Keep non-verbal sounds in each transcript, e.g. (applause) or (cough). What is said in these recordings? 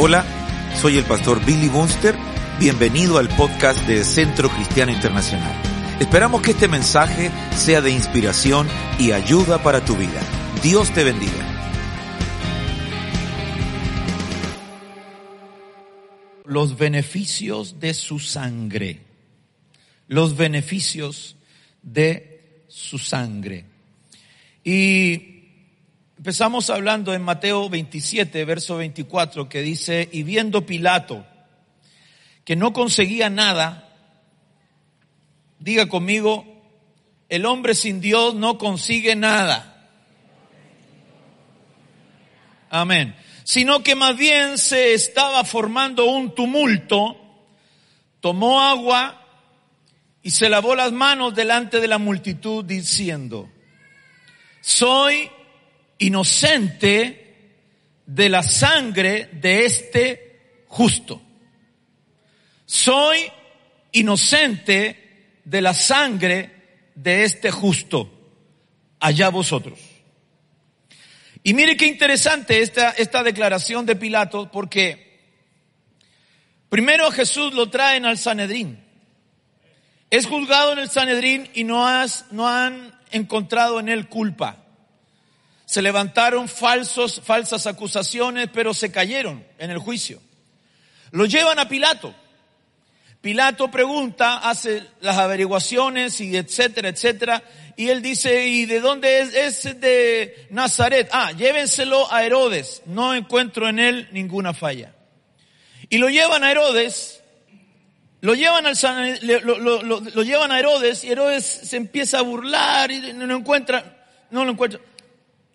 Hola, soy el pastor Billy Bunster. Bienvenido al podcast de Centro Cristiano Internacional. Esperamos que este mensaje sea de inspiración y ayuda para tu vida. Dios te bendiga. Los beneficios de su sangre. Los beneficios de su sangre. Y Empezamos hablando en Mateo 27, verso 24, que dice, y viendo Pilato que no conseguía nada, diga conmigo, el hombre sin Dios no consigue nada. Amén. Sino que más bien se estaba formando un tumulto, tomó agua y se lavó las manos delante de la multitud diciendo, soy inocente de la sangre de este justo. Soy inocente de la sangre de este justo. Allá vosotros. Y mire qué interesante esta, esta declaración de Pilato, porque primero Jesús lo traen al Sanedrín. Es juzgado en el Sanedrín y no, has, no han encontrado en él culpa se levantaron falsos, falsas acusaciones, pero se cayeron en el juicio. Lo llevan a Pilato. Pilato pregunta, hace las averiguaciones y etcétera, etcétera. Y él dice, ¿y de dónde es? Es de Nazaret. Ah, llévenselo a Herodes. No encuentro en él ninguna falla. Y lo llevan a Herodes. Lo llevan, al, lo, lo, lo, llevan a Herodes y Herodes se empieza a burlar y no lo encuentra, no lo encuentra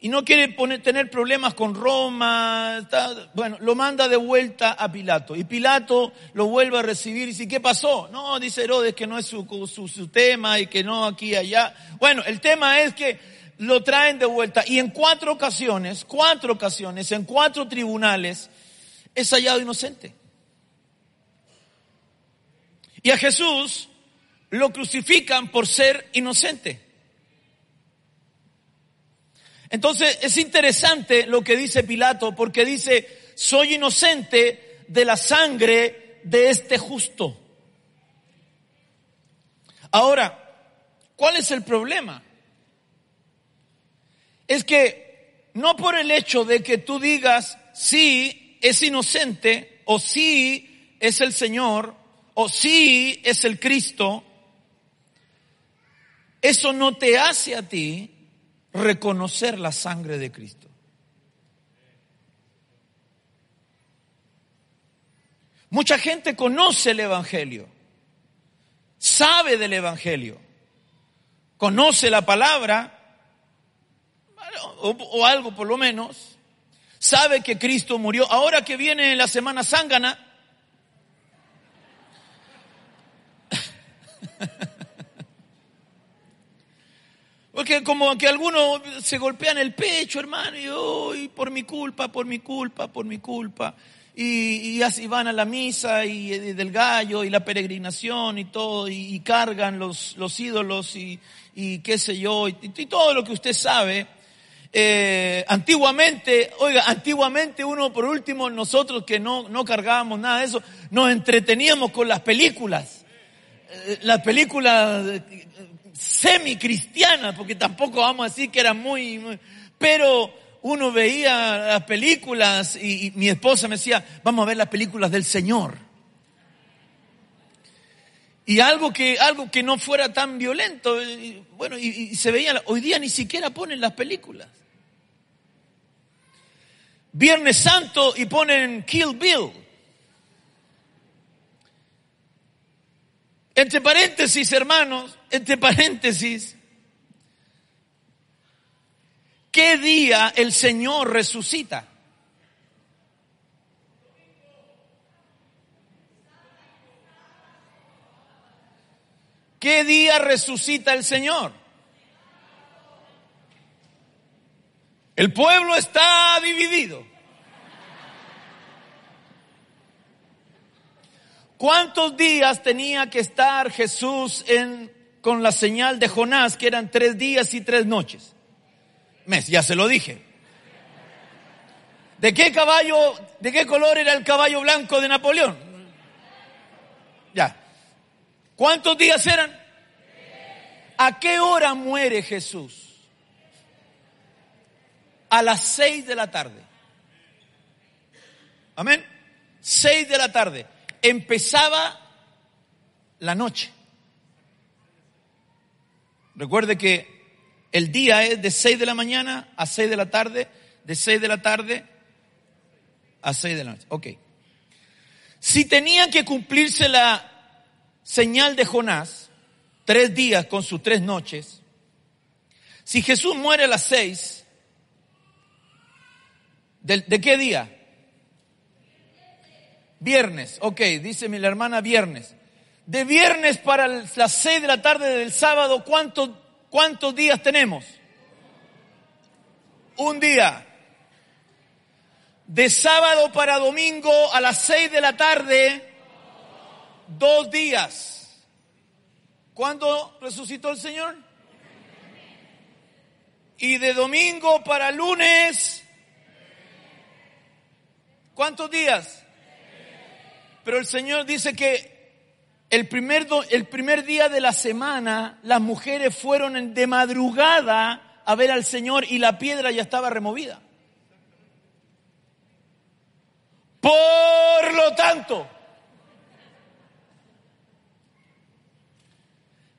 y no quiere tener problemas con Roma, bueno, lo manda de vuelta a Pilato. Y Pilato lo vuelve a recibir y dice, ¿qué pasó? No, dice Herodes que no es su, su, tema y que no aquí y allá. Bueno, el tema es que lo traen de vuelta y en cuatro ocasiones, cuatro ocasiones, en cuatro tribunales, es hallado inocente. Y a Jesús lo crucifican por ser inocente. Entonces es interesante lo que dice Pilato porque dice, soy inocente de la sangre de este justo. Ahora, ¿cuál es el problema? Es que no por el hecho de que tú digas, sí, es inocente, o sí, es el Señor, o sí, es el Cristo, eso no te hace a ti reconocer la sangre de Cristo. Mucha gente conoce el Evangelio, sabe del Evangelio, conoce la palabra, o, algo por lo menos, sabe que Cristo murió. Ahora que viene la semana zángana, Porque como que algunos se golpean el pecho, hermano, y hoy por mi culpa, por mi culpa, por mi culpa. Y, así van a la misa y, del gallo y la peregrinación y todo, y, cargan los, los ídolos y, qué sé yo, y, todo lo que usted sabe. Eh, antiguamente, oiga, antiguamente uno, por último, nosotros que no, no cargábamos nada de eso, nos entreteníamos con las películas. Eh, las películas semi-cristiana, porque tampoco vamos a decir que era muy, pero uno veía las películas y, mi esposa me decía, vamos a ver las películas del Señor. Y algo que, algo que no fuera tan violento, bueno, y, y se veía, hoy día ni siquiera ponen las películas. Viernes Santo y ponen Kill Bill. Entre paréntesis, hermanos, entre paréntesis, ¿qué día el Señor resucita? ¿Qué día resucita el Señor? El pueblo está dividido. ¿Cuántos días tenía que estar Jesús con la señal de Jonás, que eran tres días y tres noches? Ya se lo dije. ¿De qué caballo, de qué color era el caballo blanco de Napoleón? Ya. ¿Cuántos días eran? ¿A qué hora muere Jesús? A las seis de la tarde. Amén. Seis de la tarde. Empezaba la noche. Recuerde que el día es de 6 de la mañana a 6 de la tarde, de 6 de la tarde a 6 de la noche. Ok. Si tenía que cumplirse la señal de Jonás, tres días con sus tres noches, si Jesús muere a las 6, ¿de, ¿de qué día? Viernes, ok, dice mi hermana viernes de viernes para las seis de la tarde del sábado, ¿cuántos, cuántos días tenemos? Un día. De sábado para domingo a las seis de la tarde, dos días. ¿Cuándo resucitó el Señor? Y de domingo para lunes, ¿cuántos días? Pero el Señor dice que el primer, el primer día de la semana, las mujeres fueron de madrugada a ver al Señor y la piedra ya estaba removida. Por lo tanto,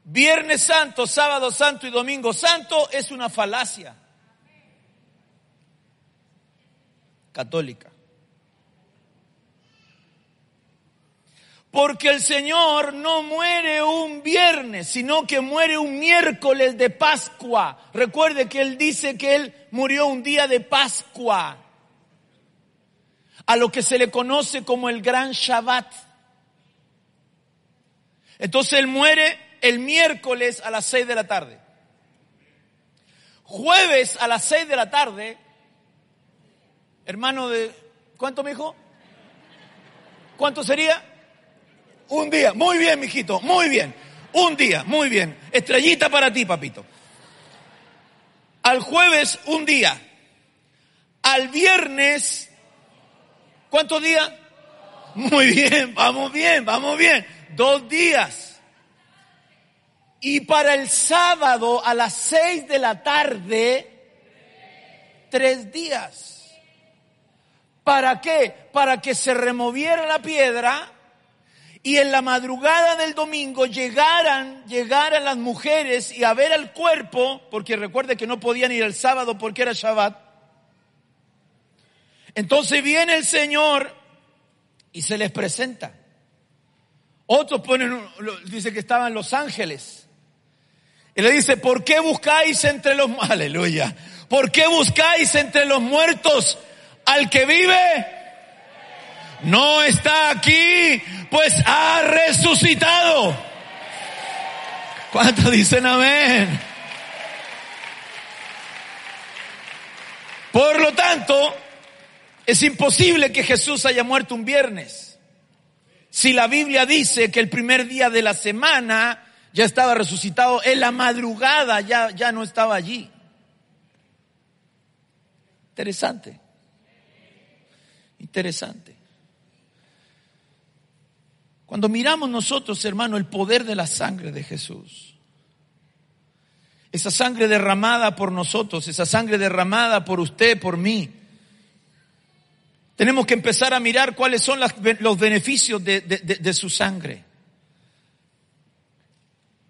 Viernes Santo, Sábado Santo y Domingo Santo es una falacia católica. Porque el Señor no muere un viernes, sino que muere un miércoles de Pascua. Recuerde que Él dice que Él murió un día de Pascua. A lo que se le conoce como el gran Shabbat. Entonces Él muere el miércoles a las seis de la tarde. Jueves a las seis de la tarde, hermano de, ¿cuánto me dijo? ¿Cuánto sería? Un día. Muy bien, mijito. Muy bien. Un día. Muy bien. Estrellita para ti, papito. Al jueves, un día. Al viernes, ¿cuántos días? Muy bien, vamos bien, vamos bien. Dos días. Y para el sábado a las seis de la tarde, tres días. ¿Para qué? Para que se removiera la piedra y en la madrugada del domingo llegaran, llegaran las mujeres y a ver el cuerpo, porque recuerde que no podían ir el sábado porque era Shabbat. Entonces viene el Señor y se les presenta. Otros ponen, dice que estaban los ángeles. Y le dice, ¿por qué buscáis entre los, (laughs) aleluya, ¿por qué buscáis entre los muertos al que vive? No está aquí, pues ha resucitado. ¿Cuántos dicen amén? Por lo tanto, es imposible que Jesús haya muerto un viernes. Si la Biblia dice que el primer día de la semana ya estaba resucitado, en la madrugada ya, ya no estaba allí. Interesante. Interesante. Cuando miramos nosotros, hermano, el poder de la sangre de Jesús, esa sangre derramada por nosotros, esa sangre derramada por usted, por mí, tenemos que empezar a mirar cuáles son los beneficios de, su sangre.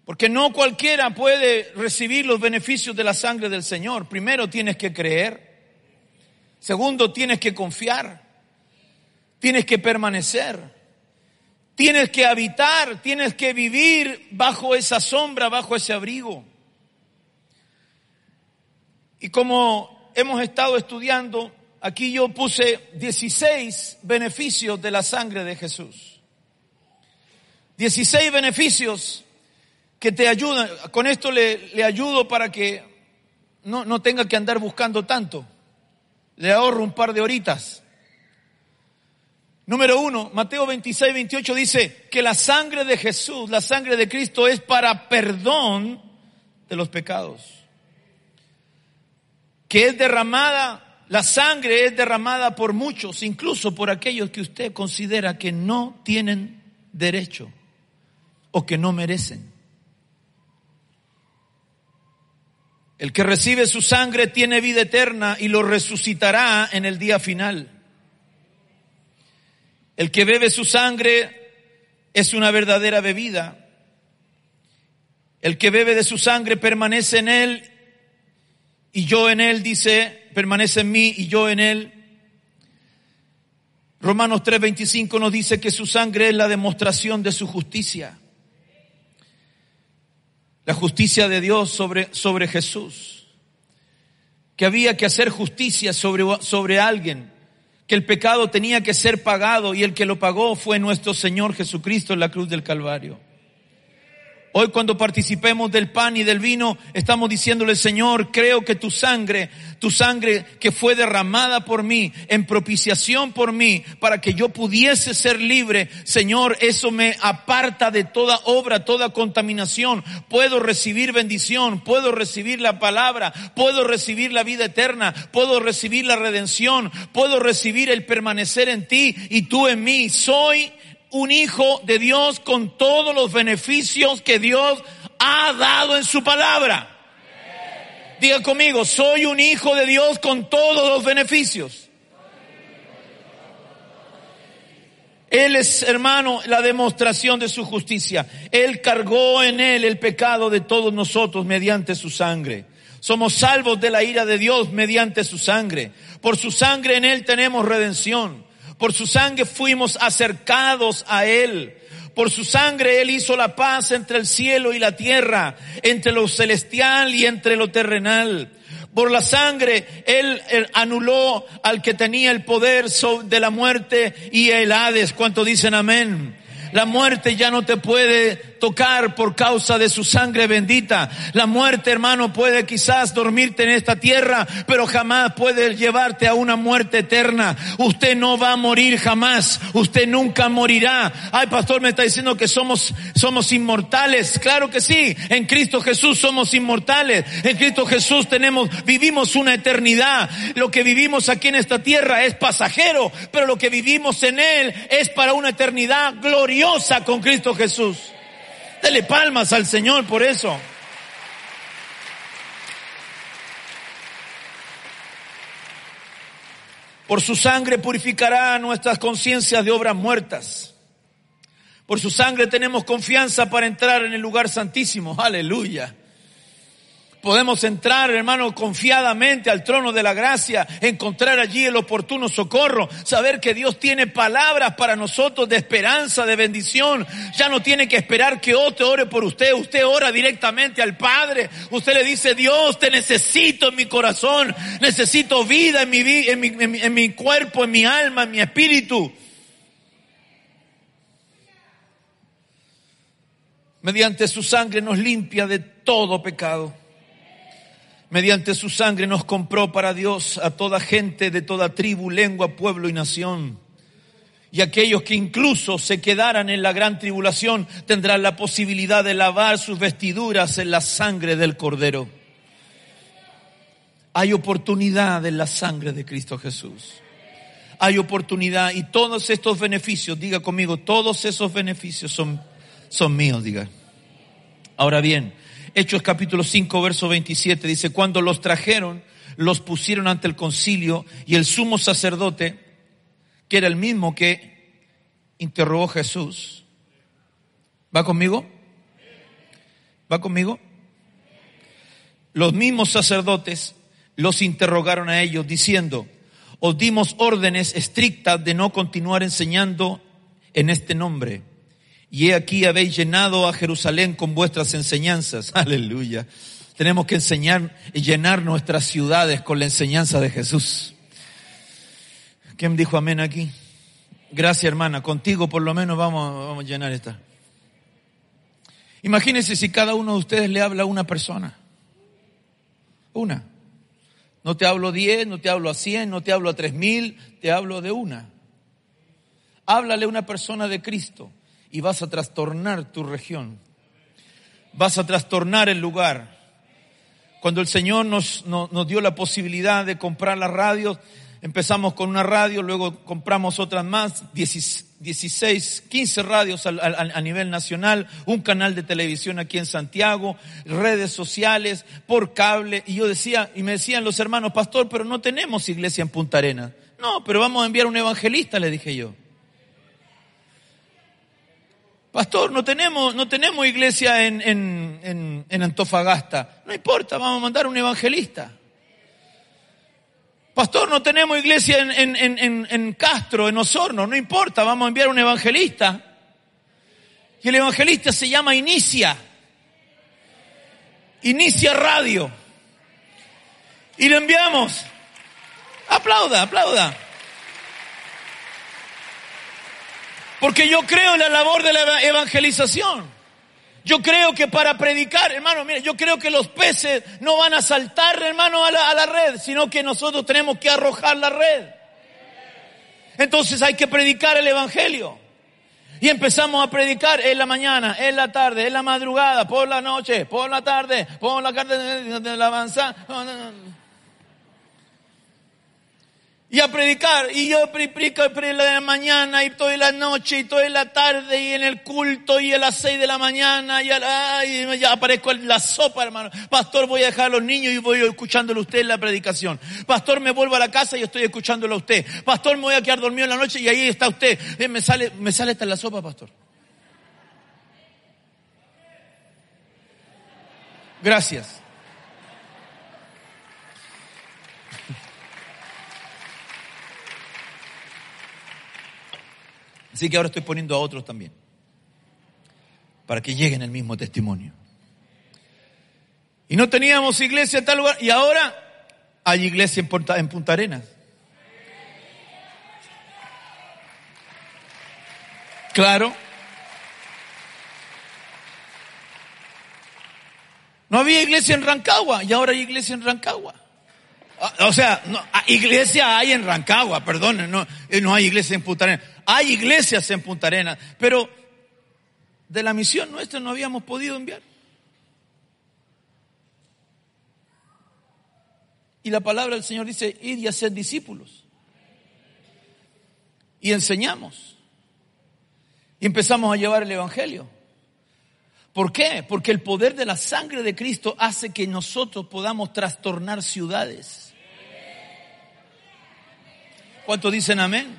Porque no cualquiera puede recibir los beneficios de la sangre del Señor. Primero tienes que creer. Segundo, tienes que confiar. Tienes que permanecer. Tienes que habitar, tienes que vivir bajo esa sombra, bajo ese abrigo. Y como hemos estado estudiando, aquí yo puse 16 beneficios de la sangre de Jesús. 16 beneficios que te ayudan. Con esto le, ayudo para que no, no tenga que andar buscando tanto. Le ahorro un par de horitas. Número uno, Mateo 26, 28 dice que la sangre de Jesús, la sangre de Cristo es para perdón de los pecados. Que es derramada la sangre es derramada por muchos, incluso por aquellos que usted considera que no tienen derecho o que no merecen. El que recibe su sangre tiene vida eterna y lo resucitará en el día final. El que bebe su sangre es una verdadera bebida. El que bebe de su sangre permanece en él y yo en él, dice, permanece en mí y yo en él. Romanos 3:25 nos dice que su sangre es la demostración de su justicia. La justicia de Dios sobre, sobre Jesús. Que había que hacer justicia sobre, sobre alguien. Que el pecado tenía que ser pagado y el que lo pagó fue nuestro Señor Jesucristo en la cruz del Calvario. Hoy cuando participemos del pan y del vino, estamos diciéndole, Señor, creo que tu sangre, tu sangre que fue derramada por mí, en propiciación por mí, para que yo pudiese ser libre, Señor, eso me aparta de toda obra, toda contaminación. Puedo recibir bendición, puedo recibir la palabra, puedo recibir la vida eterna, puedo recibir la redención, puedo recibir el permanecer en ti y tú en mí. Soy un hijo de Dios con todos los beneficios que Dios ha dado en su palabra. Diga conmigo, soy un hijo de Dios con todos los beneficios. Él es, hermano, la demostración de su justicia. Él cargó en él el pecado de todos nosotros mediante su sangre. Somos salvos de la ira de Dios mediante su sangre. Por su sangre en él tenemos redención. Por su sangre fuimos acercados a Él. Por su sangre Él hizo la paz entre el cielo y la tierra, entre lo celestial y entre lo terrenal. Por la sangre Él, anuló al que tenía el poder de la muerte y el Hades. ¿Cuánto dicen amén? La muerte ya no te puede tocar por causa de su sangre bendita. La muerte, hermano, puede quizás dormirte en esta tierra, pero jamás puede llevarte a una muerte eterna. Usted no va a morir jamás. Usted nunca morirá. Ay, pastor, me está diciendo que somos, somos inmortales. Claro que sí. En Cristo Jesús somos inmortales. En Cristo Jesús tenemos, vivimos una eternidad. Lo que vivimos aquí en esta tierra es pasajero, pero lo que vivimos en Él es para una eternidad gloriosa con Cristo Jesús. Dele palmas al Señor por eso. Por su sangre purificará nuestras conciencias de obras muertas. Por su sangre tenemos confianza para entrar en el lugar santísimo. Aleluya. Podemos entrar, hermano, confiadamente al trono de la gracia, encontrar allí el oportuno socorro, saber que Dios tiene palabras para nosotros de esperanza, de bendición. Ya no tiene que esperar que otro ore por usted, usted ora directamente al Padre. Usted le dice, Dios, te necesito en mi corazón, necesito vida en mi, en mi, en mi, en mi cuerpo, en mi alma, en mi espíritu. Mediante su sangre nos limpia de todo pecado mediante su sangre nos compró para Dios a toda gente de toda tribu, lengua, pueblo y nación. Y aquellos que incluso se quedaran en la gran tribulación tendrán la posibilidad de lavar sus vestiduras en la sangre del Cordero. Hay oportunidad en la sangre de Cristo Jesús. Hay oportunidad y todos estos beneficios, diga conmigo, todos esos beneficios son, son míos, diga. Ahora bien, Hechos capítulo 5, verso 27 dice, cuando los trajeron, los pusieron ante el concilio y el sumo sacerdote, que era el mismo que interrogó Jesús, ¿va conmigo? ¿Va conmigo? Los mismos sacerdotes los interrogaron a ellos diciendo, os dimos órdenes estrictas de no continuar enseñando en este nombre y he aquí habéis llenado a Jerusalén con vuestras enseñanzas. (laughs) Aleluya. Tenemos que enseñar y llenar nuestras ciudades con la enseñanza de Jesús. ¿Quién dijo amén aquí? Gracias hermana, contigo por lo menos vamos, a llenar esta. Imagínense si cada uno de ustedes le habla a una persona. Una. No te hablo diez, no te hablo a cien, no te hablo a tres mil, te hablo de una. Háblale a una persona de Cristo y vas a trastornar tu región. Vas a trastornar el lugar. Cuando el Señor nos, nos, dio la posibilidad de comprar las radios, empezamos con una radio, luego compramos otras más, 16, 15 radios a, a, nivel nacional, un canal de televisión aquí en Santiago, redes sociales, por cable. Y yo decía, y me decían los hermanos, pastor, pero no tenemos iglesia en Punta Arenas. No, pero vamos a enviar un evangelista, le dije yo. Pastor, no tenemos, no tenemos iglesia en, en, en, Antofagasta. No importa, vamos a mandar un evangelista. Pastor, no tenemos iglesia en, en, Castro, en Osorno. No importa, vamos a enviar un evangelista. Y el evangelista se llama Inicia. Inicia Radio. Y lo enviamos. Aplauda, aplauda. Porque yo creo en la labor de la evangelización. Yo creo que para predicar, hermano, mire, yo creo que los peces no van a saltar, hermano, a la, a la red, sino que nosotros tenemos que arrojar la red. Entonces hay que predicar el Evangelio. Y empezamos a predicar en la mañana, en la tarde, en la madrugada, por la noche, por la tarde, por la tarde de la avanzada y a predicar. Y yo predico en la mañana y toda la noche y toda la tarde y en el culto y a las seis de la mañana y, a ya aparezco en la sopa, hermano. Pastor, voy a dejar a los niños y voy escuchándolo a usted en la predicación. Pastor, me vuelvo a la casa y estoy escuchándolo a usted. Pastor, me voy a quedar dormido en la noche y ahí está usted. Eh, me sale, me sale hasta la sopa, pastor. Gracias. Así que ahora estoy poniendo a otros también, para que lleguen el mismo testimonio. Y no teníamos iglesia en tal lugar, y ahora hay iglesia en Punta, en Punta Arenas. Claro. No había iglesia en Rancagua y ahora hay iglesia en Rancagua. Ah, o sea, ah, iglesia hay en Rancagua, perdón, no, eh, no hay iglesia en Punta Arenas. Hay iglesias en Punta Arenas, pero de la misión nuestra no habíamos podido enviar. Y la palabra del Señor dice, id y hacer discípulos. Y enseñamos. Y empezamos a llevar el Evangelio. ¿Por qué? Porque el poder de la sangre de Cristo hace que nosotros podamos trastornar ciudades. ¿Cuántos dicen amén?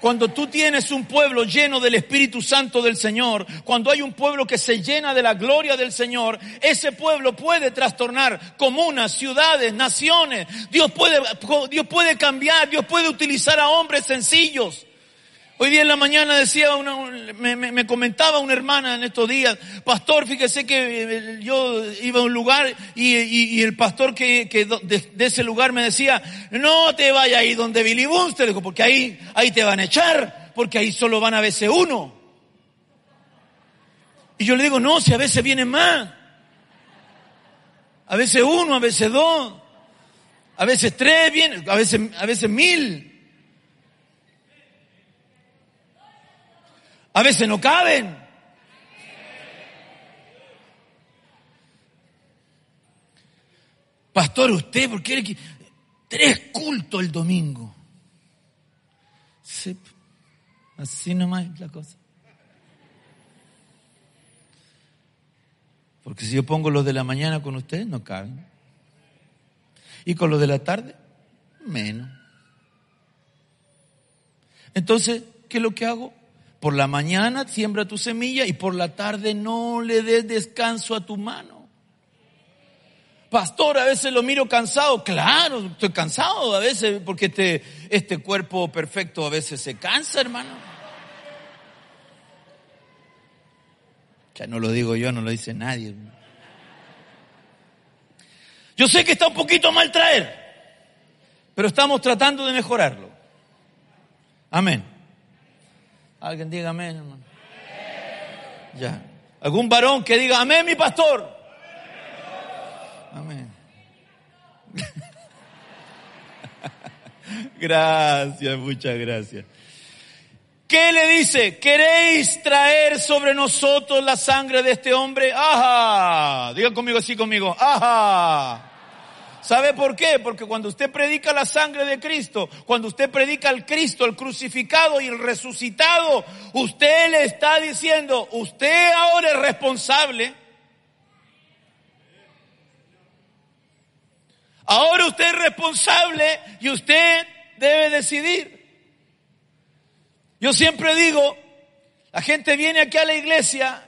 Cuando tú tienes un pueblo lleno del Espíritu Santo del Señor, cuando hay un pueblo que se llena de la gloria del Señor, ese pueblo puede trastornar comunas, ciudades, naciones. Dios puede, Dios puede cambiar, Dios puede utilizar a hombres sencillos. Hoy día en la mañana decía una, me, comentaba una hermana en estos días, pastor, fíjese que eh, yo iba a un lugar y, el pastor que, de, ese lugar me decía, no te vayas ahí donde Billy Bunster, porque ahí, ahí te van a echar, porque ahí solo van a veces uno. Y yo le digo, no, si a veces vienen más. A veces uno, a veces dos, a veces tres vienen, a veces, a veces mil. A veces no caben. Pastor, usted, ¿por qué tres cultos el domingo? Sí, así nomás es la cosa. Porque si yo pongo los de la mañana con ustedes, no caben. Y con los de la tarde, menos. Entonces, ¿qué es lo que hago? Por la mañana siembra tu semilla y por la tarde no le des descanso a tu mano. Pastor, a veces lo miro cansado. Claro, estoy cansado a veces porque este, este cuerpo perfecto a veces se cansa, hermano. Ya no lo digo yo, no lo dice nadie. Yo sé que está un poquito mal traer, pero estamos tratando de mejorarlo. Amén. Alguien diga amén, hermano. Ya. ¿Algún varón que diga amén, mi pastor? Amén. (laughs) gracias, muchas gracias. ¿Qué le dice? ¿Queréis traer sobre nosotros la sangre de este hombre? Ajá. Diga conmigo así conmigo. Ajá. ¿Sabe por qué? Porque cuando usted predica la sangre de Cristo, cuando usted predica al Cristo, el crucificado y el resucitado, usted le está diciendo, usted ahora es responsable. Ahora usted es responsable y usted debe decidir. Yo siempre digo, la gente viene aquí a la iglesia,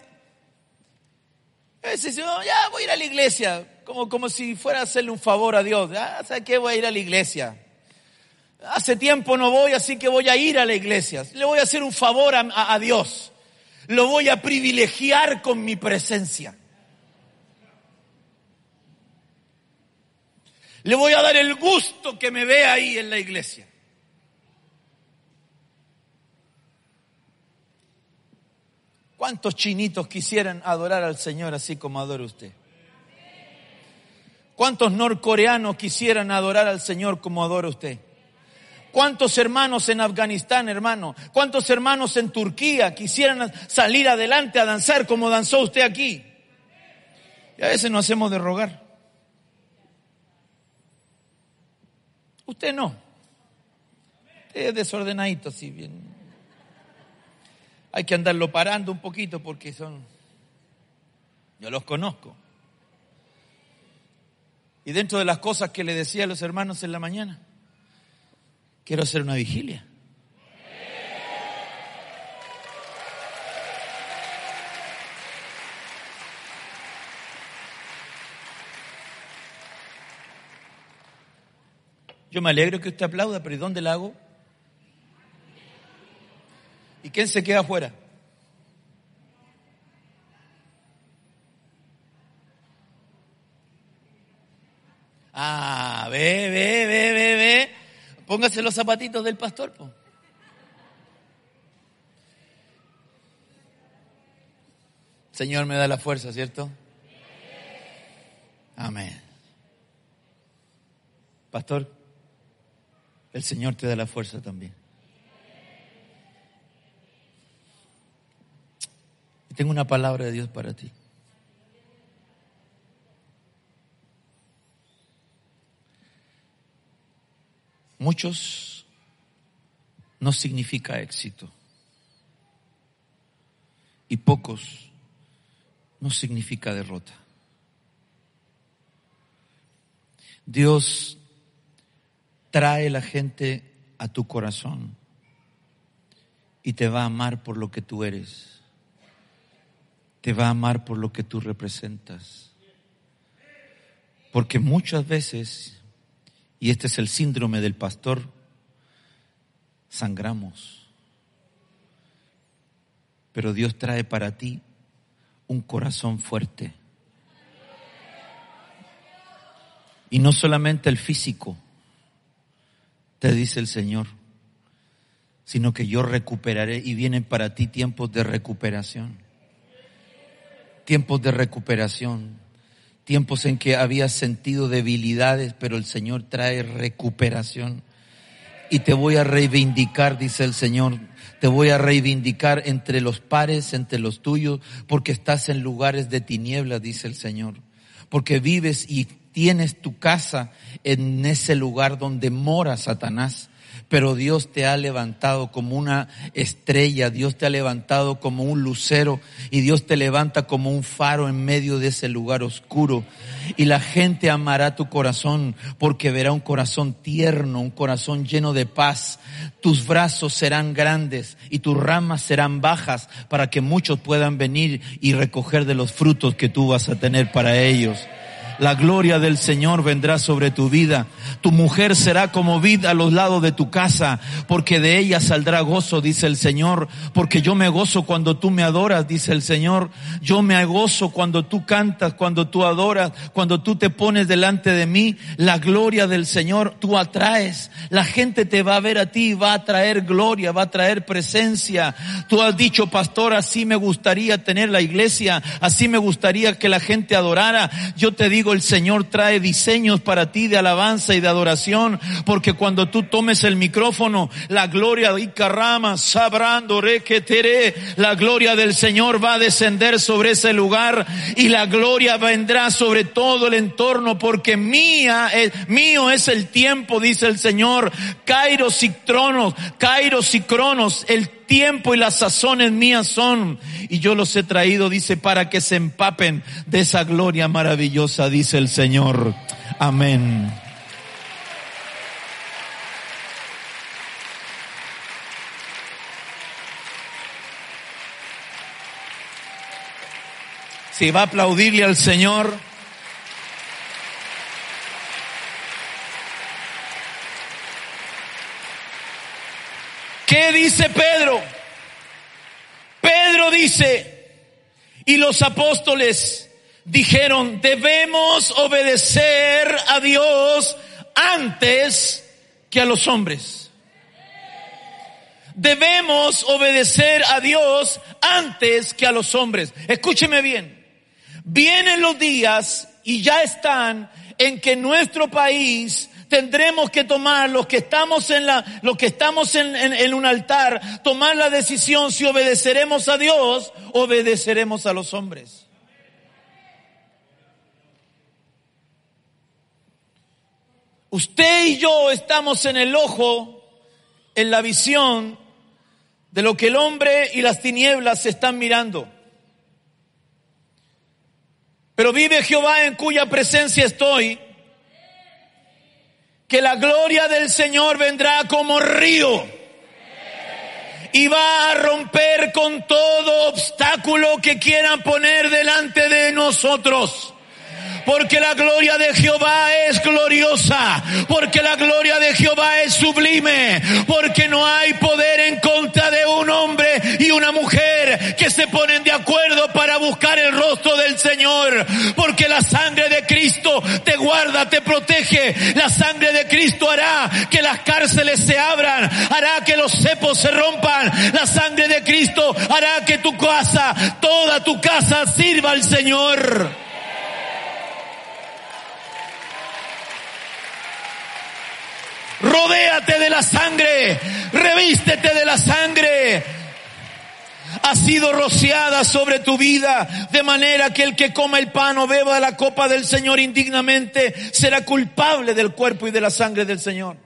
y dice, ya voy a ir a la iglesia como, como si fuera a hacerle un favor a Dios. Ah, ¿Sabes qué? Voy a ir a la iglesia. Hace tiempo no voy, así que voy a ir a la iglesia. Le voy a hacer un favor a, a Dios. Lo voy a privilegiar con mi presencia. Le voy a dar el gusto que me vea ahí en la iglesia. ¿Cuántos chinitos quisieran adorar al Señor así como adora usted? ¿Cuántos norcoreanos quisieran adorar al Señor como adora usted? ¿Cuántos hermanos en Afganistán, hermano? ¿Cuántos hermanos en Turquía quisieran salir adelante a danzar como danzó usted aquí? Y a veces nos hacemos de rogar. Usted no. Usted es desordenadito, así bien. Hay que andarlo parando un poquito porque son... Yo los conozco. Y dentro de las cosas que le decía a los hermanos en la mañana, quiero hacer una vigilia. Yo me alegro que usted aplauda, pero ¿y dónde la hago? ¿Y quién se queda afuera? Póngase los zapatitos del pastor. Señor me da la fuerza, ¿cierto? Amén. Pastor, el Señor te da la fuerza también. Tengo una palabra de Dios para ti. Muchos no significa éxito. Y pocos no significa derrota. Dios trae la gente a tu corazón y te va a amar por lo que tú eres. Te va a amar por lo que tú representas. Porque muchas veces y este es el síndrome del pastor, sangramos. Pero Dios trae para ti un corazón fuerte. Y no solamente el físico, te dice el Señor, sino que yo recuperaré y vienen para ti tiempos de recuperación. Tiempos de recuperación tiempos en que habías sentido debilidades, pero el Señor trae recuperación. Y te voy a reivindicar, dice el Señor, te voy a reivindicar entre los pares, entre los tuyos, porque estás en lugares de tinieblas, dice el Señor. Porque vives y tienes tu casa en ese lugar donde mora Satanás pero Dios te ha levantado como una estrella, Dios te ha levantado como un lucero y Dios te levanta como un faro en medio de ese lugar oscuro. Y la gente amará tu corazón porque verá un corazón tierno, un corazón lleno de paz. Tus brazos serán grandes y tus ramas serán bajas para que muchos puedan venir y recoger de los frutos que tú vas a tener para ellos. La gloria del Señor vendrá sobre tu vida. Tu mujer será como vid a los lados de tu casa, porque de ella saldrá gozo, dice el Señor. Porque yo me gozo cuando tú me adoras, dice el Señor. Yo me gozo cuando tú cantas, cuando tú adoras, cuando tú te pones delante de mí. La gloria del Señor tú atraes. La gente te va a ver a ti, va a traer gloria, va a traer presencia. Tú has dicho, pastor, así me gustaría tener la iglesia, así me gustaría que la gente adorara. Yo te digo, el Señor trae diseños para ti de alabanza y de adoración, porque cuando tú tomes el micrófono, la gloria de Icarrama, sabrando, requetere, la gloria del Señor va a descender sobre ese lugar y la gloria vendrá sobre todo el entorno, porque mía, mío es el tiempo, dice el Señor, Kairos y tronos, Kairos y cronos, el tiempo y las sazones mías son. Y yo los he traído, dice, para que se empapen de esa gloria maravillosa, dice el Señor. Amén. Si va a aplaudirle al Señor, ¿Qué dice Pedro? Pedro dice, y los apóstoles dijeron, debemos obedecer a Dios antes que a los hombres. Debemos obedecer a Dios antes que a los hombres. Escúcheme bien. Vienen los días y ya están en que nuestro país tendremos que tomar los que estamos en la, los que estamos en, un altar, tomar la decisión si obedeceremos a Dios, obedeceremos a los hombres. Usted y yo estamos en el ojo, en la visión de lo que el hombre y las tinieblas se están mirando. Pero vive Jehová en cuya presencia estoy que la gloria del Señor vendrá como río y va a romper con todo obstáculo que quieran poner delante de nosotros. Porque la gloria de Jehová es gloriosa. Porque la gloria de Jehová es sublime. Porque no hay poder en contra de un hombre y una mujer que se ponen de acuerdo para buscar el rostro del Señor. Porque la sangre de Cristo te guarda, te protege. La sangre de Cristo hará que las cárceles se abran. Hará que los cepos se rompan. La sangre de Cristo hará que tu casa, toda tu casa sirva al Señor. Rodéate de la sangre, revístete de la sangre. Ha sido rociada sobre tu vida, de manera que el que coma el pan o beba la copa del Señor indignamente será culpable del cuerpo y de la sangre del Señor.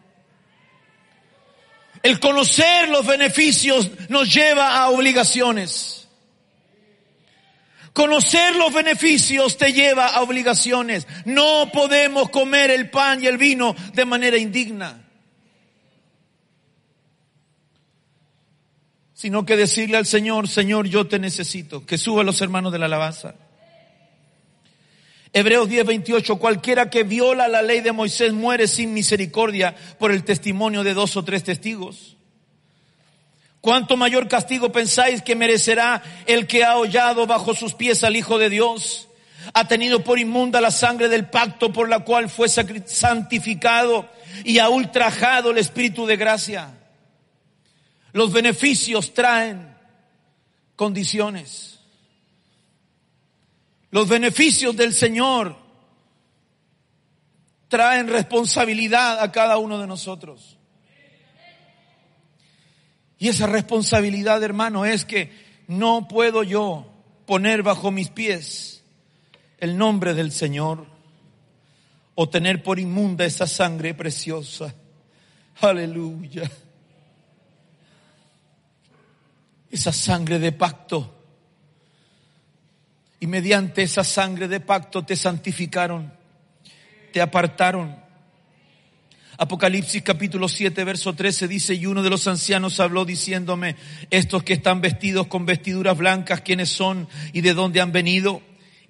El conocer los beneficios nos lleva a obligaciones. Conocer los beneficios te lleva a obligaciones. No podemos comer el pan y el vino de manera indigna. Sino que decirle al Señor, Señor, yo te necesito. Que suba los hermanos de la alabanza. Hebreos 10, 28, cualquiera que viola la ley de Moisés muere sin misericordia por el testimonio de dos o tres testigos. ¿Cuánto mayor castigo pensáis que merecerá el que ha hollado bajo sus pies al Hijo de Dios? Ha tenido por inmunda la sangre del pacto por la cual fue santificado y ha ultrajado el Espíritu de gracia. Los beneficios traen condiciones. Los beneficios del Señor traen responsabilidad a cada uno de nosotros. Y esa responsabilidad, hermano, es que no puedo yo poner bajo mis pies el nombre del Señor o tener por inmunda esa sangre preciosa. Aleluya. Esa sangre de pacto. Y mediante esa sangre de pacto te santificaron, te apartaron Apocalipsis capítulo 7, verso 13 dice, y uno de los ancianos habló diciéndome, estos que están vestidos con vestiduras blancas, ¿quiénes son y de dónde han venido?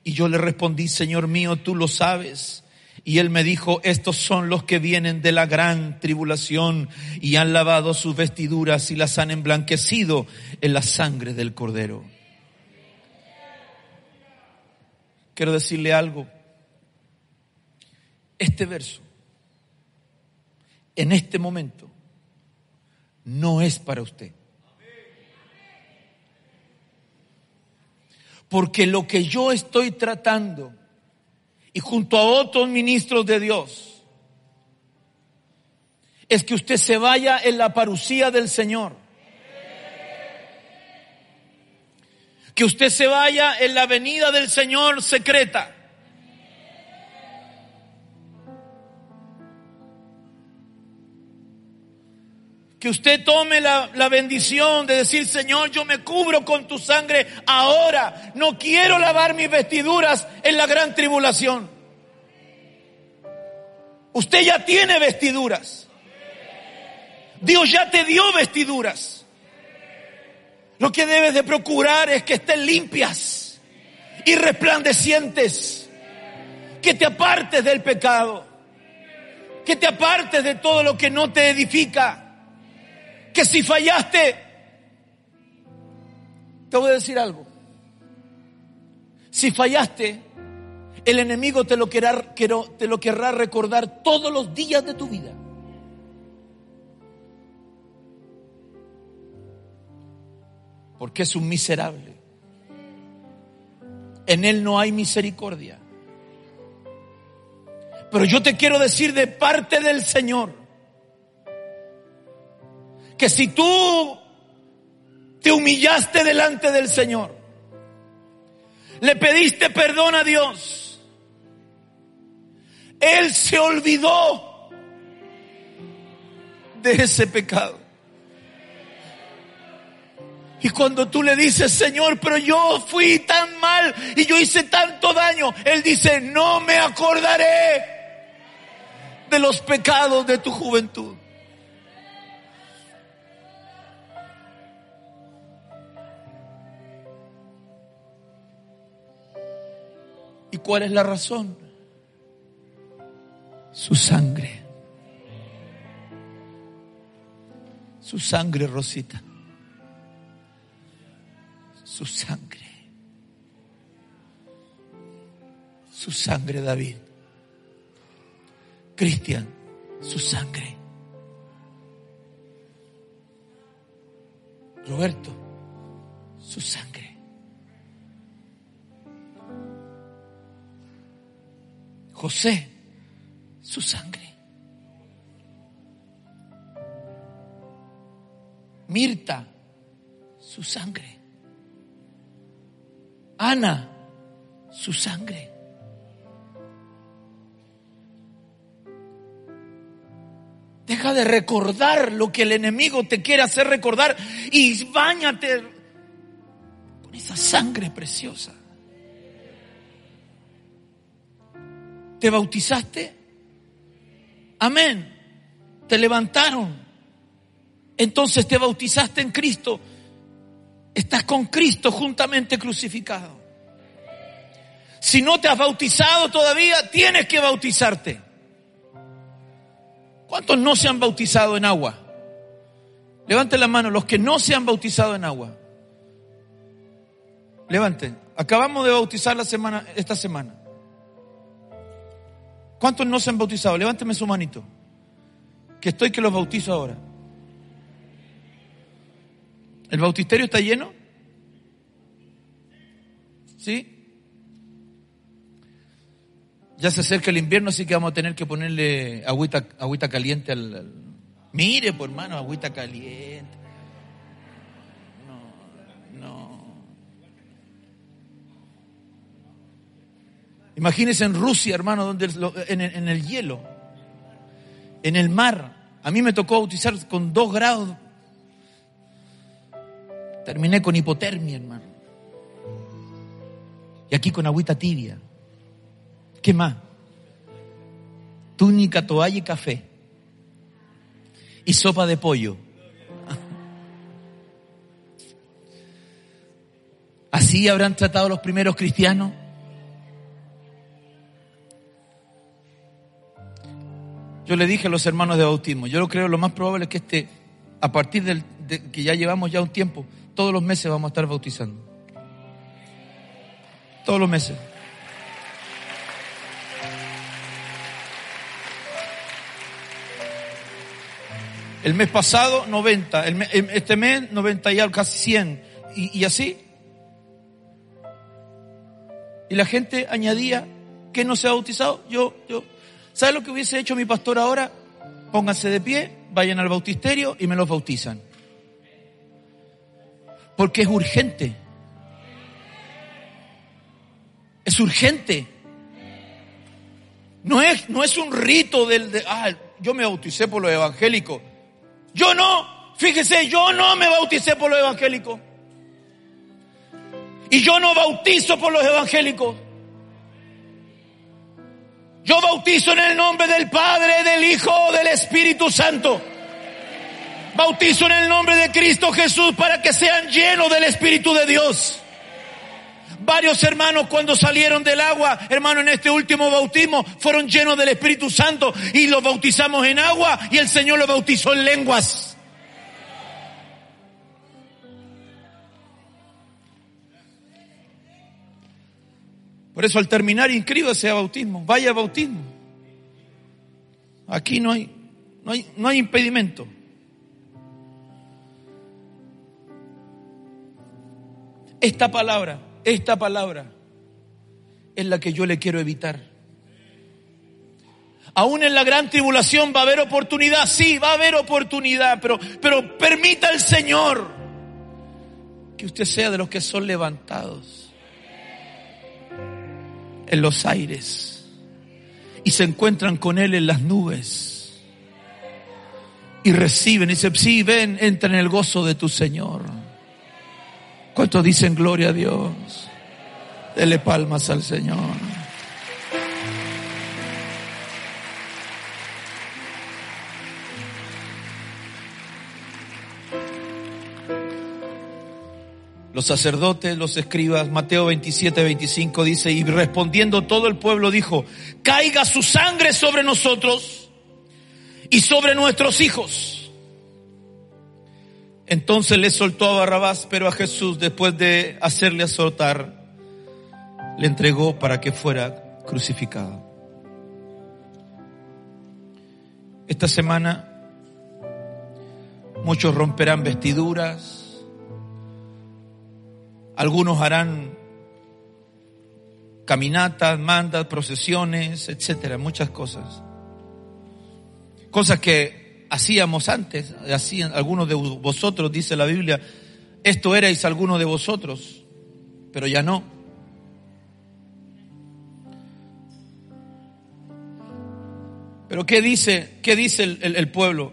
Y yo le respondí, Señor mío, tú lo sabes. Y él me dijo, estos son los que vienen de la gran tribulación y han lavado sus vestiduras y las han emblanquecido en la sangre del cordero. Quiero decirle algo. Este verso en este momento no es para usted. Porque lo que yo estoy tratando y junto a otros ministros de Dios es que usted se vaya en la parucía del Señor. Que usted se vaya en la venida del Señor secreta. Que usted tome la, la, bendición de decir, Señor, yo me cubro con tu sangre ahora. No quiero lavar mis vestiduras en la gran tribulación. Usted ya tiene vestiduras. Dios ya te dio vestiduras. Lo que debes de procurar es que estén limpias y resplandecientes. Que te apartes del pecado. Que te apartes de todo lo que no te edifica que si fallaste, te voy a decir algo. Si fallaste, el enemigo te lo, querrá, te lo querrá recordar todos los días de tu vida. Porque es un miserable. En él no hay misericordia. Pero yo te quiero decir de parte del Señor, que si tú te humillaste delante del Señor, le pediste perdón a Dios, Él se olvidó de ese pecado. Y cuando tú le dices, Señor, pero yo fui tan mal y yo hice tanto daño, Él dice, no me acordaré de los pecados de tu juventud. ¿Y cuál es la razón? Su sangre. Su sangre, Rosita. Su sangre. Su sangre, David. Cristian, su sangre. Roberto, su sangre. José, su sangre. Mirta, su sangre. Ana, su sangre. Deja de recordar lo que el enemigo te quiere hacer recordar y bañate con esa sangre preciosa. ¿Te bautizaste? Amén. Te levantaron. Entonces te bautizaste en Cristo. Estás con Cristo juntamente crucificado. Si no te has bautizado todavía, tienes que bautizarte. ¿Cuántos no se han bautizado en agua? Levanten la mano los que no se han bautizado en agua. Levanten. Acabamos de bautizar la semana, esta semana. ¿Cuántos no se han bautizado? Levánteme su manito. Que estoy que los bautizo ahora. ¿El bautisterio está lleno? ¿Sí? Ya se acerca el invierno, así que vamos a tener que ponerle agüita, agüita caliente al, Mire, por hermano, agüita caliente. Imagínense en Rusia, hermano, donde en, en el hielo, en el mar. A mí me tocó bautizar con dos grados. Terminé con hipotermia, hermano. Y aquí con agüita tibia. ¿Qué más? Túnica, toalla y café. Y sopa de pollo. (laughs) ¿Así habrán tratado los primeros cristianos? Yo le dije a los hermanos de bautismo, yo creo lo más probable es que este, a partir del, de que ya llevamos ya un tiempo, todos los meses vamos a estar bautizando. Todos los meses. El mes pasado 90, este mes 90 y algo, casi 100, y, y así. Y la gente añadía ¿Quién no se ha bautizado? Yo, yo. ¿Sabe lo que hubiese hecho mi pastor ahora? Pónganse de pie, vayan al bautisterio y me los bautizan. Porque es urgente. Es urgente. No es, no es un rito del, de, ah, yo me bauticé por lo evangélico. Yo no, fíjese, yo no me bauticé por lo evangélico. Y yo no bautizo por los evangélicos. Yo bautizo en el nombre del Padre, del Hijo, del Espíritu Santo. Bautizo en el nombre de Cristo Jesús para que sean llenos del Espíritu de Dios. Varios hermanos cuando salieron del agua, hermano, en este último bautismo, fueron llenos del Espíritu Santo y los bautizamos en agua y el Señor los bautizó en lenguas. Por eso al terminar inscríbase a bautismo, vaya a bautismo. Aquí no hay, no hay, no hay impedimento. Esta palabra esta palabra es la que yo le quiero evitar. Aún en la gran tribulación va a haber oportunidad, sí, va a haber oportunidad, pero, pero permita al Señor que usted sea de los que son levantados en los aires y se encuentran con Él en las nubes y reciben y dicen, sí, ven, entra en el gozo de tu Señor. ¿Cuántos dicen gloria a Dios? Dele palmas al Señor. Los sacerdotes, los escribas, Mateo 27, 25 dice, y respondiendo todo el pueblo dijo, caiga su sangre sobre nosotros y sobre nuestros hijos. Entonces le soltó a Barrabás, pero a Jesús, después de hacerle azotar, le entregó para que fuera crucificado. Esta semana muchos romperán vestiduras, algunos harán caminatas, mandas, procesiones, etcétera, muchas cosas. Cosas que hacíamos antes, hacían algunos de vosotros, dice la Biblia, esto erais algunos de vosotros, pero ya no. Pero ¿qué dice, qué dice el, pueblo?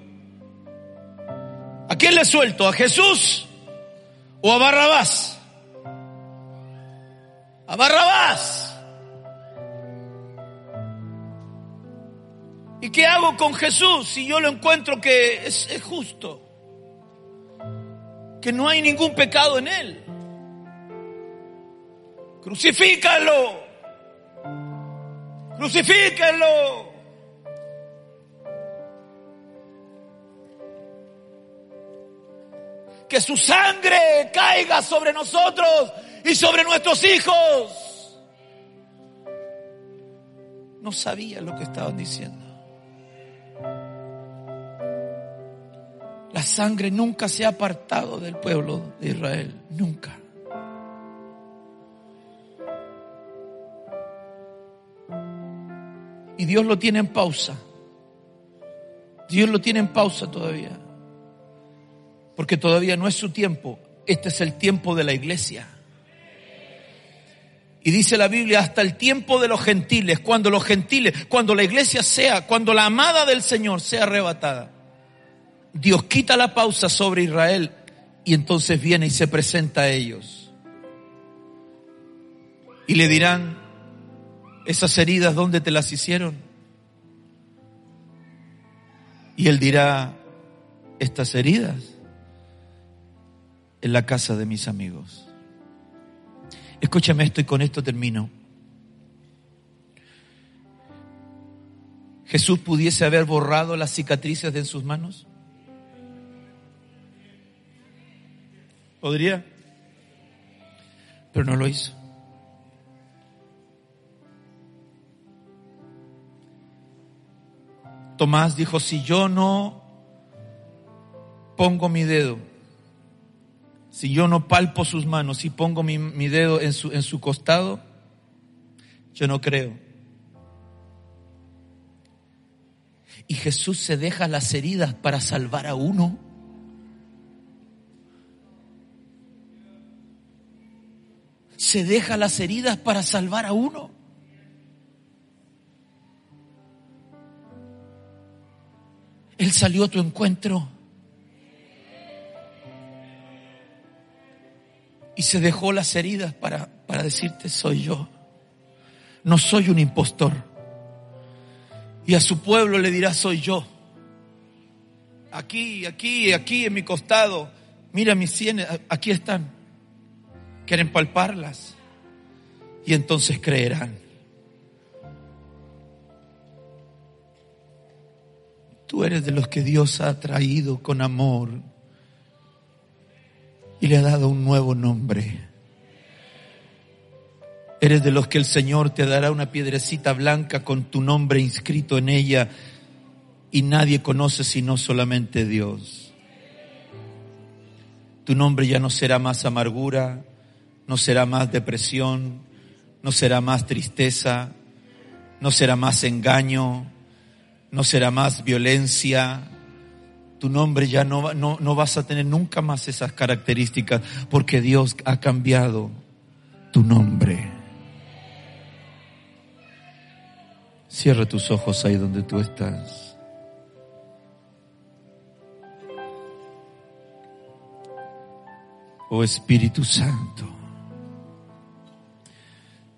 ¿A quién le suelto? ¿A Jesús o a Barrabás? A Barrabás. ¿Y qué hago con Jesús si yo lo encuentro que es, justo? Que no hay ningún pecado en él. Crucifícalo. Crucifícalo. Que su sangre caiga sobre nosotros y sobre nuestros hijos. No sabía lo que estaban diciendo. La sangre nunca se ha apartado del pueblo de Israel, nunca. Y Dios lo tiene en pausa. Dios lo tiene en pausa todavía. Porque todavía no es su tiempo. Este es el tiempo de la iglesia. Y dice la Biblia, hasta el tiempo de los gentiles, cuando los gentiles, cuando la iglesia sea, cuando la amada del Señor sea arrebatada. Dios quita la pausa sobre Israel y entonces viene y se presenta a ellos. Y le dirán, esas heridas, ¿dónde te las hicieron? Y él dirá, estas heridas en la casa de mis amigos. Escúchame esto y con esto termino. Jesús pudiese haber borrado las cicatrices de sus manos. ¿Podría? Pero no lo hizo. Tomás dijo, si yo no pongo mi dedo, si yo no palpo sus manos y pongo mi, mi dedo en su, en su costado, yo no creo. Y Jesús se deja las heridas para salvar a uno. Se deja las heridas para salvar a uno. Él salió a tu encuentro. Y se dejó las heridas para, para decirte soy yo. No soy un impostor. Y a su pueblo le dirá soy yo. Aquí, aquí, aquí en mi costado. Mira mis sienes, aquí están. Quieren palparlas. Y entonces creerán. Tú eres de los que Dios ha traído con amor y le ha dado un nuevo nombre. Eres de los que el Señor te dará una piedrecita blanca con tu nombre inscrito en ella y nadie conoce sino solamente Dios. Tu nombre ya no será más amargura, no será más depresión, no será más tristeza, no será más engaño, no será más violencia. Tu nombre ya no, no, no vas a tener nunca más esas características porque Dios ha cambiado tu nombre. Cierra tus ojos ahí donde tú estás. Oh Espíritu Santo,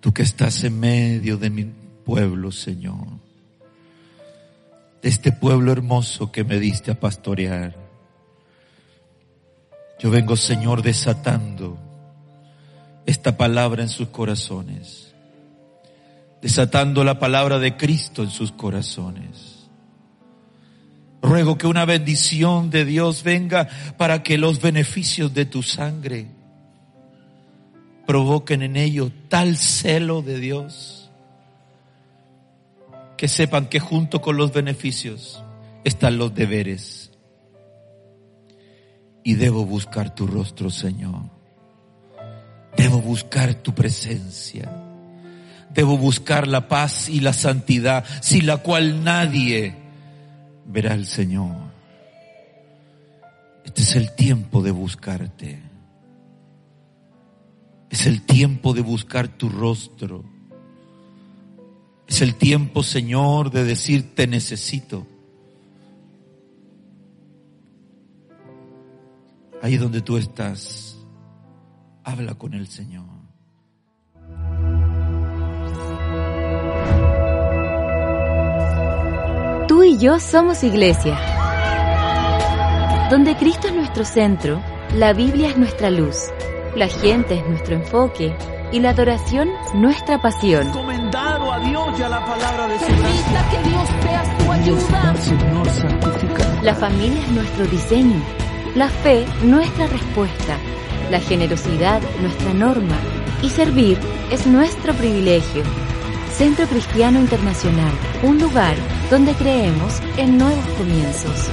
tú que estás en medio de mi pueblo, Señor de este pueblo hermoso que me diste a pastorear. Yo vengo, Señor, desatando esta palabra en sus corazones, desatando la palabra de Cristo en sus corazones. Ruego que una bendición de Dios venga para que los beneficios de tu sangre provoquen en ellos tal celo de Dios que sepan que junto con los beneficios están los deberes. Y debo buscar tu rostro, Señor. Debo buscar tu presencia. Debo buscar la paz y la santidad, sin la cual nadie verá al Señor. Este es el tiempo de buscarte. Es el tiempo de buscar tu rostro es el tiempo, Señor, de decir, te necesito. Ahí donde tú estás, habla con el Señor. Tú y yo somos iglesia. Donde Cristo es nuestro centro, la Biblia es nuestra luz, la gente es nuestro enfoque y la adoración nuestra pasión. Encomendado a Dios y a la palabra de su Permita que Dios sea tu ayuda. Señor. La familia es nuestro diseño, la fe nuestra respuesta, la generosidad nuestra norma y servir es nuestro privilegio. Centro Cristiano Internacional, un lugar donde creemos en nuevos comienzos.